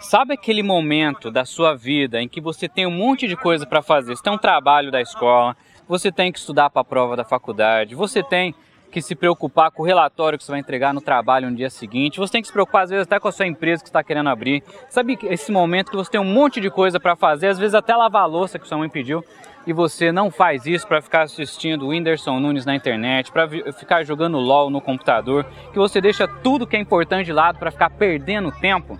Sabe aquele momento da sua vida em que você tem um monte de coisa para fazer? Você tem um trabalho da escola, você tem que estudar para a prova da faculdade, você tem que se preocupar com o relatório que você vai entregar no trabalho no dia seguinte, você tem que se preocupar às vezes até com a sua empresa que está querendo abrir. Sabe esse momento que você tem um monte de coisa para fazer, às vezes até lavar a louça que sua mãe pediu, e você não faz isso para ficar assistindo o Whindersson Nunes na internet, para ficar jogando LOL no computador, que você deixa tudo que é importante de lado para ficar perdendo tempo.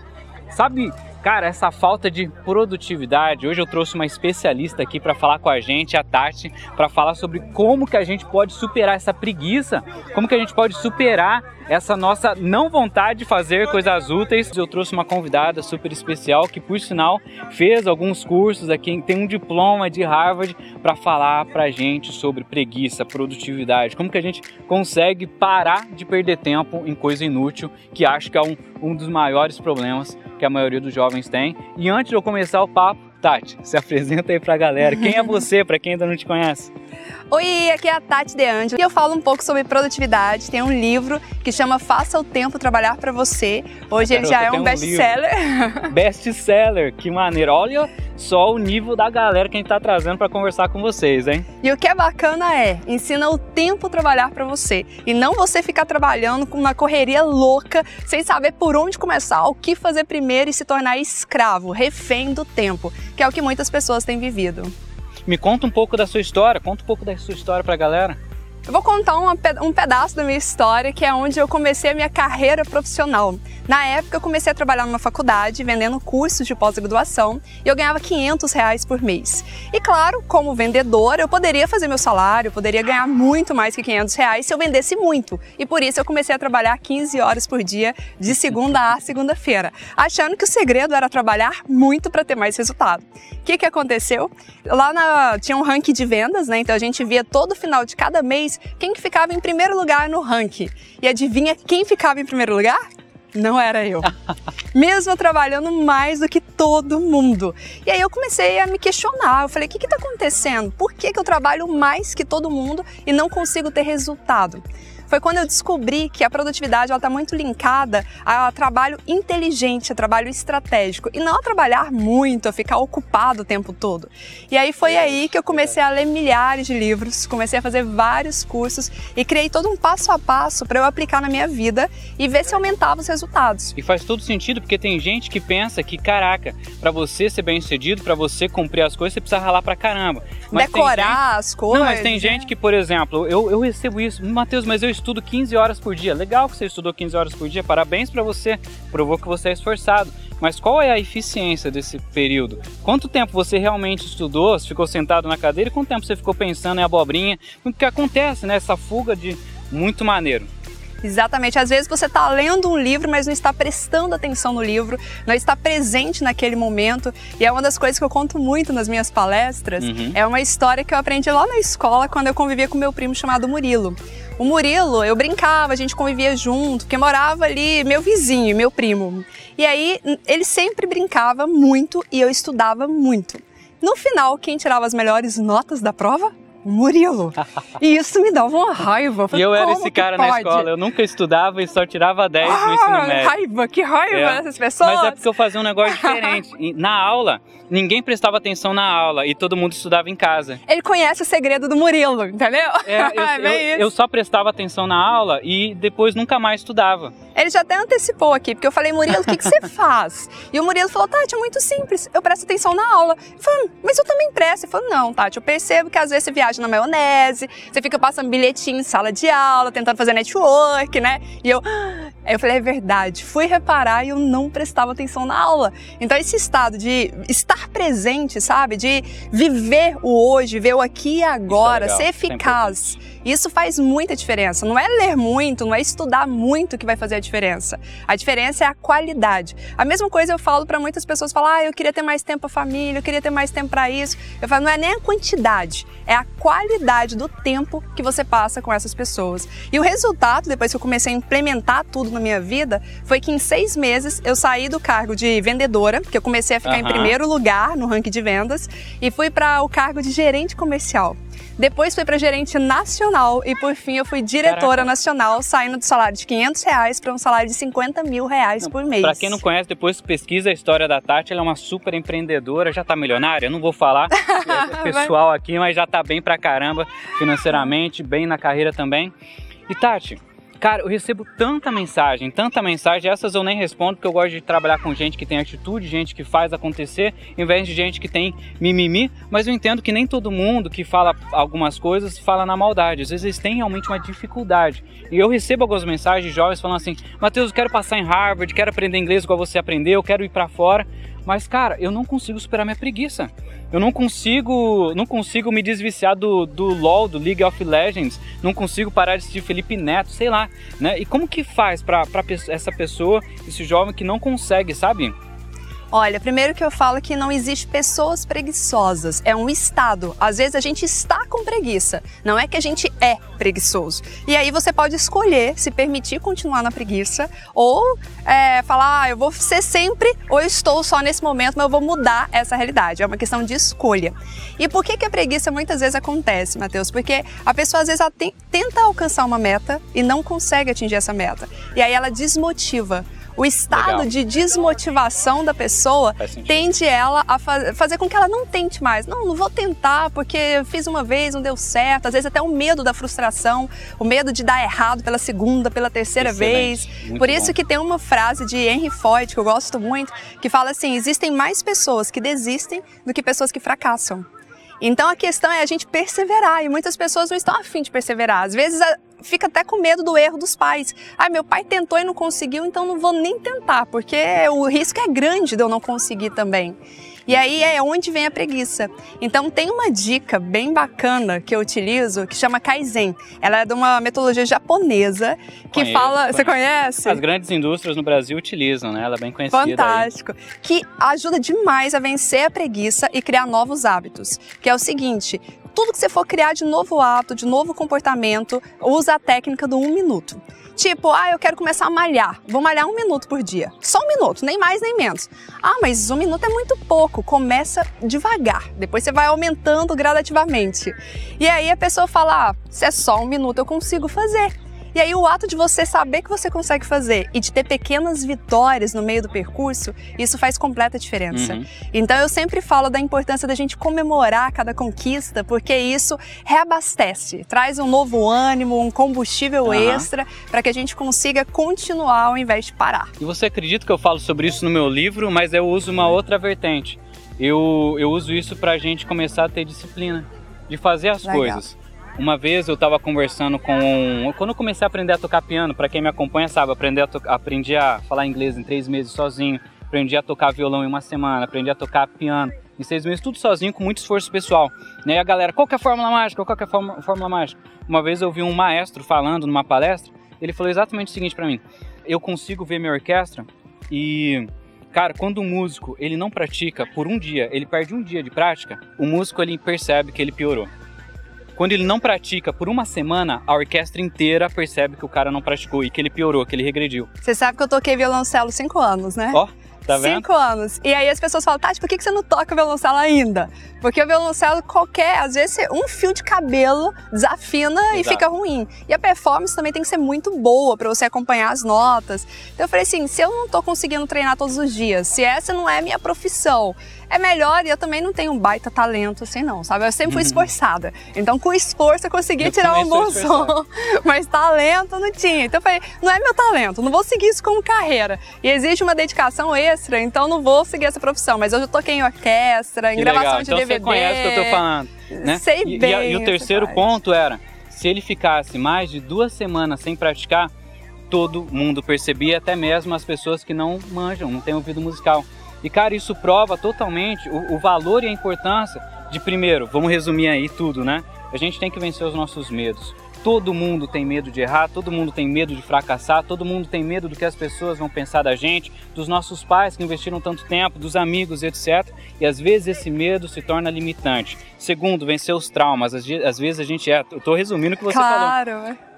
Sabe Cara, essa falta de produtividade. Hoje eu trouxe uma especialista aqui para falar com a gente, a Tati, para falar sobre como que a gente pode superar essa preguiça, como que a gente pode superar essa nossa não vontade de fazer coisas úteis. Eu trouxe uma convidada super especial que, por sinal, fez alguns cursos aqui, tem um diploma de Harvard para falar para a gente sobre preguiça, produtividade, como que a gente consegue parar de perder tempo em coisa inútil, que acho que é um, um dos maiores problemas que a maioria dos jovens tem. E antes de eu começar o papo, Tati, se apresenta aí pra galera. Quem é você, para quem ainda não te conhece? Oi, aqui é a Tati De Angelo e eu falo um pouco sobre produtividade. Tem um livro que chama Faça o Tempo Trabalhar para Você. Hoje ele já é um best-seller. Um best-seller, que maneiro. Olha só o nível da galera que a gente tá trazendo para conversar com vocês, hein? E o que é bacana é, ensina o tempo trabalhar para você e não você ficar trabalhando com uma correria louca, sem saber por onde começar, o que fazer primeiro e se tornar escravo, refém do tempo, que é o que muitas pessoas têm vivido. Me conta um pouco da sua história, conta um pouco da sua história para a galera. Eu vou contar uma, um pedaço da minha história, que é onde eu comecei a minha carreira profissional. Na época, eu comecei a trabalhar numa faculdade, vendendo cursos de pós-graduação, e eu ganhava 500 reais por mês. E claro, como vendedora, eu poderia fazer meu salário, poderia ganhar muito mais que 500 reais se eu vendesse muito. E por isso eu comecei a trabalhar 15 horas por dia, de segunda a segunda-feira, achando que o segredo era trabalhar muito para ter mais resultado. O que, que aconteceu? Lá na, tinha um ranking de vendas, né? Então a gente via todo final de cada mês quem que ficava em primeiro lugar no ranking. E adivinha quem ficava em primeiro lugar? Não era eu. Mesmo trabalhando mais do que todo mundo. E aí eu comecei a me questionar. Eu falei: o que está acontecendo? Por que, que eu trabalho mais que todo mundo e não consigo ter resultado? Foi quando eu descobri que a produtividade está muito linkada a trabalho inteligente, a trabalho estratégico, e não a trabalhar muito, a ficar ocupado o tempo todo. E aí foi aí que eu comecei a ler milhares de livros, comecei a fazer vários cursos e criei todo um passo a passo para eu aplicar na minha vida e ver se aumentava os resultados. E faz todo sentido porque tem gente que pensa que, caraca, para você ser bem sucedido, para você cumprir as coisas, você precisa ralar pra caramba. Mas Decorar gente... as coisas. Não, mas tem gente que, por exemplo, eu, eu recebo isso, Matheus, mas eu estudo 15 horas por dia. Legal que você estudou 15 horas por dia, parabéns para você, provou que você é esforçado. Mas qual é a eficiência desse período? Quanto tempo você realmente estudou, ficou sentado na cadeira e quanto tempo você ficou pensando em abobrinha? Porque acontece, né? Essa fuga de muito maneiro. Exatamente. Às vezes você está lendo um livro, mas não está prestando atenção no livro, não está presente naquele momento. E é uma das coisas que eu conto muito nas minhas palestras. Uhum. É uma história que eu aprendi lá na escola quando eu convivia com meu primo chamado Murilo. O Murilo, eu brincava, a gente convivia junto, porque morava ali meu vizinho, meu primo. E aí ele sempre brincava muito e eu estudava muito. No final, quem tirava as melhores notas da prova? Murilo. E isso me dava uma raiva. e eu era esse cara na escola, eu nunca estudava e só tirava 10 ah, no ensino médio. Raiva, que raiva é. dessas pessoas. Mas é porque eu fazia um negócio diferente. na aula, ninguém prestava atenção na aula e todo mundo estudava em casa. Ele conhece o segredo do Murilo, entendeu? É, eu, é eu, eu só prestava atenção na aula e depois nunca mais estudava. Ele já até antecipou aqui, porque eu falei, Murilo, o que, que você faz? E o Murilo falou, Tati, é muito simples, eu presto atenção na aula. Eu falei, mas eu também presto. Ele falou, não, Tati, eu percebo que às vezes você viaja na maionese, você fica passando bilhetinho em sala de aula, tentando fazer network, né? E eu, Aí eu falei, é verdade, fui reparar e eu não prestava atenção na aula. Então esse estado de estar presente, sabe? De viver o hoje, ver o aqui e agora, é ser eficaz. Isso faz muita diferença. Não é ler muito, não é estudar muito que vai fazer a diferença. A diferença é a qualidade. A mesma coisa eu falo para muitas pessoas, falar, ah, eu queria ter mais tempo para família, eu queria ter mais tempo para isso. Eu falo, não é nem a quantidade, é a qualidade do tempo que você passa com essas pessoas. E o resultado, depois que eu comecei a implementar tudo na na minha vida foi que em seis meses eu saí do cargo de vendedora, que eu comecei a ficar uhum. em primeiro lugar no ranking de vendas, e fui para o cargo de gerente comercial. Depois fui para gerente nacional e por fim eu fui diretora Caraca. nacional, saindo do salário de 500 reais para um salário de 50 mil reais não, por mês. Para quem não conhece, depois pesquisa a história da Tati, ela é uma super empreendedora, já está milionária, eu não vou falar é pessoal aqui, mas já está bem pra caramba financeiramente, bem na carreira também. E Tati, Cara, eu recebo tanta mensagem, tanta mensagem, essas eu nem respondo porque eu gosto de trabalhar com gente que tem atitude, gente que faz acontecer, em vez de gente que tem mimimi, mas eu entendo que nem todo mundo que fala algumas coisas fala na maldade, às vezes eles têm realmente uma dificuldade. E eu recebo algumas mensagens de jovens falando assim: Matheus, eu quero passar em Harvard, quero aprender inglês igual você aprendeu, quero ir para fora, mas cara, eu não consigo superar minha preguiça. Eu não consigo, não consigo me desviciar do, do LoL, do League of Legends, não consigo parar de assistir Felipe Neto, sei lá, né? E como que faz para essa pessoa, esse jovem que não consegue, sabe? Olha, primeiro que eu falo que não existe pessoas preguiçosas, é um estado. Às vezes a gente está com preguiça, não é que a gente é preguiçoso. E aí você pode escolher se permitir continuar na preguiça ou é, falar, ah, eu vou ser sempre ou estou só nesse momento, mas eu vou mudar essa realidade. É uma questão de escolha. E por que, que a preguiça muitas vezes acontece, Matheus? Porque a pessoa às vezes tenta alcançar uma meta e não consegue atingir essa meta. E aí ela desmotiva o estado Legal. de desmotivação da pessoa tende ela a faz, fazer com que ela não tente mais. Não, não vou tentar porque fiz uma vez, não deu certo. Às vezes até o medo da frustração, o medo de dar errado pela segunda, pela terceira Excelente. vez. Muito Por isso bom. que tem uma frase de Henry Ford que eu gosto muito, que fala assim: existem mais pessoas que desistem do que pessoas que fracassam. Então a questão é a gente perseverar e muitas pessoas não estão afim de perseverar. Às vezes fica até com medo do erro dos pais. Ah, meu pai tentou e não conseguiu, então não vou nem tentar, porque o risco é grande de eu não conseguir também. E aí é onde vem a preguiça. Então tem uma dica bem bacana que eu utilizo que chama Kaizen. Ela é de uma metodologia japonesa que conheço, fala. Conheço. Você conhece? As grandes indústrias no Brasil utilizam, né? Ela é bem conhecida. Fantástico. Aí. Que ajuda demais a vencer a preguiça e criar novos hábitos. Que é o seguinte: tudo que você for criar de novo hábito, de novo comportamento, usa a técnica do um minuto. Tipo, ah, eu quero começar a malhar. Vou malhar um minuto por dia. Só um minuto, nem mais nem menos. Ah, mas um minuto é muito pouco. Começa devagar. Depois você vai aumentando gradativamente. E aí a pessoa fala: ah, se é só um minuto, eu consigo fazer. E aí o ato de você saber que você consegue fazer e de ter pequenas vitórias no meio do percurso, isso faz completa diferença. Uhum. Então eu sempre falo da importância da gente comemorar cada conquista, porque isso reabastece, traz um novo ânimo, um combustível uhum. extra para que a gente consiga continuar ao invés de parar. E você acredita que eu falo sobre isso no meu livro, mas eu uso uma outra vertente. Eu, eu uso isso para a gente começar a ter disciplina de fazer as Legal. coisas. Uma vez eu estava conversando com. Quando eu comecei a aprender a tocar piano, para quem me acompanha sabe, aprendi a, to... aprendi a falar inglês em três meses sozinho, aprendi a tocar violão em uma semana, aprendi a tocar piano em seis meses, tudo sozinho, com muito esforço pessoal. E aí a galera, qual que é a fórmula mágica? Qual que é a fórmula mágica? Uma vez eu vi um maestro falando numa palestra, ele falou exatamente o seguinte para mim: eu consigo ver minha orquestra e Cara, quando um músico ele não pratica por um dia, ele perde um dia de prática, o músico ele percebe que ele piorou. Quando ele não pratica por uma semana, a orquestra inteira percebe que o cara não praticou e que ele piorou, que ele regrediu. Você sabe que eu toquei violoncelo cinco anos, né? Ó. Oh. Tá vendo? Cinco anos. E aí as pessoas falam, Tati, por que você não toca violoncelo ainda? Porque o violoncelo, qualquer, às vezes, um fio de cabelo desafina Exato. e fica ruim. E a performance também tem que ser muito boa para você acompanhar as notas. Então eu falei assim, se eu não tô conseguindo treinar todos os dias, se essa não é minha profissão, é melhor e eu também não tenho um baita talento assim não, sabe? Eu sempre fui esforçada. Então com esforço eu conseguia eu tirar um bom som, mas talento não tinha. Então eu falei, não é meu talento, não vou seguir isso como carreira. E existe uma dedicação extra, então não vou seguir essa profissão, mas eu já toquei em orquestra, em que gravação legal. de então, DVD. Você conhece o que eu tô falando, né? Sei e, bem. E, e o terceiro ponto era, se ele ficasse mais de duas semanas sem praticar, todo mundo percebia, até mesmo as pessoas que não manjam, não têm ouvido musical. E, cara, isso prova totalmente o, o, valor e a importância de, primeiro, vamos resumir aí tudo, né? A gente tem que vencer os nossos medos. Todo mundo tem medo de errar, todo mundo tem medo de fracassar, todo mundo tem medo do que as pessoas vão pensar da gente, dos nossos pais que investiram tanto tempo, dos amigos, etc. E às vezes esse medo se torna limitante. Segundo, vencer os traumas. Às vezes a gente é. Eu tô resumindo o que você claro. falou.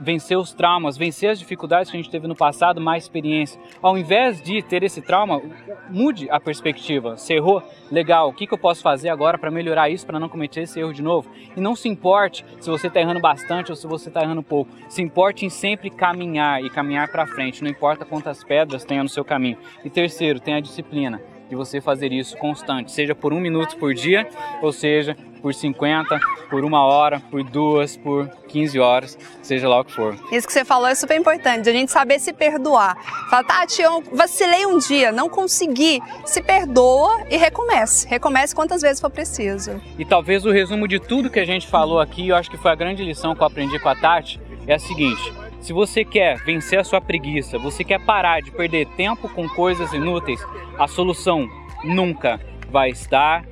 Vencer os traumas, vencer as dificuldades que a gente teve no passado, mais experiência. Ao invés de ter esse trauma, mude a perspectiva. Você errou? Legal, o que, que eu posso fazer agora para melhorar isso, para não cometer esse erro de novo? E não se importe se você está errando bastante ou se você está errando pouco. Se importe em sempre caminhar e caminhar para frente, não importa quantas pedras tenha no seu caminho. E terceiro, tenha disciplina de você fazer isso constante, seja por um minuto por dia, ou seja, por 50, por uma hora, por duas, por 15 horas, seja lá o que for. Isso que você falou é super importante, a gente saber se perdoar. Fala, Tati, eu vacilei um dia, não consegui. Se perdoa e recomece. Recomece quantas vezes for preciso. E talvez o resumo de tudo que a gente falou aqui, eu acho que foi a grande lição que eu aprendi com a Tati, é a seguinte: se você quer vencer a sua preguiça, você quer parar de perder tempo com coisas inúteis, a solução nunca vai estar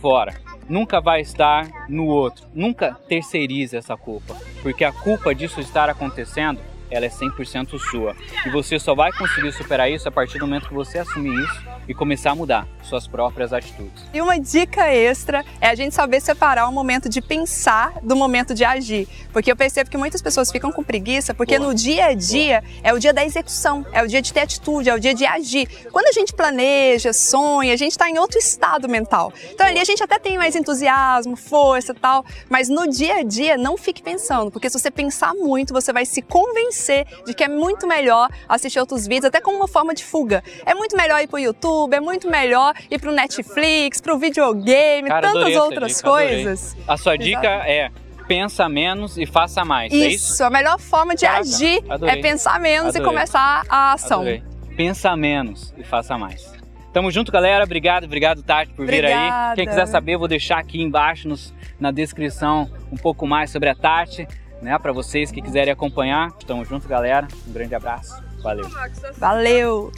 fora nunca vai estar no outro. Nunca terceirize essa culpa, porque a culpa disso estar acontecendo, ela é 100% sua. E você só vai conseguir superar isso a partir do momento que você assumir isso e começar a mudar suas próprias atitudes. E uma dica extra é a gente saber separar o momento de pensar do momento de agir. Porque eu percebo que muitas pessoas ficam com preguiça porque Boa. no dia a dia Boa. é o dia da execução, é o dia de ter atitude, é o dia de agir. Quando a gente planeja, sonha, a gente está em outro estado mental. Então ali a gente até tem mais entusiasmo, força tal, mas no dia a dia não fique pensando, porque se você pensar muito, você vai se convencer de que é muito melhor assistir outros vídeos, até como uma forma de fuga. É muito melhor ir para o YouTube, YouTube, é muito melhor ir pro Netflix, pro videogame, Cara, tantas outras dica, coisas. Adorei. A sua Exato. dica é pensa menos e faça mais. Isso, é isso? a melhor forma de Caraca, agir é adorei. é pensar menos adorei. e começar a ação. Adorei. Pensa menos e faça mais. Tamo junto, galera. Obrigado, obrigado, Tati, por Obrigada. vir aí. Quem quiser saber, eu vou deixar aqui embaixo nos, na descrição um pouco mais sobre a Tati, né? Para vocês que quiserem acompanhar. Tamo junto, galera. Um grande abraço. Valeu. Valeu.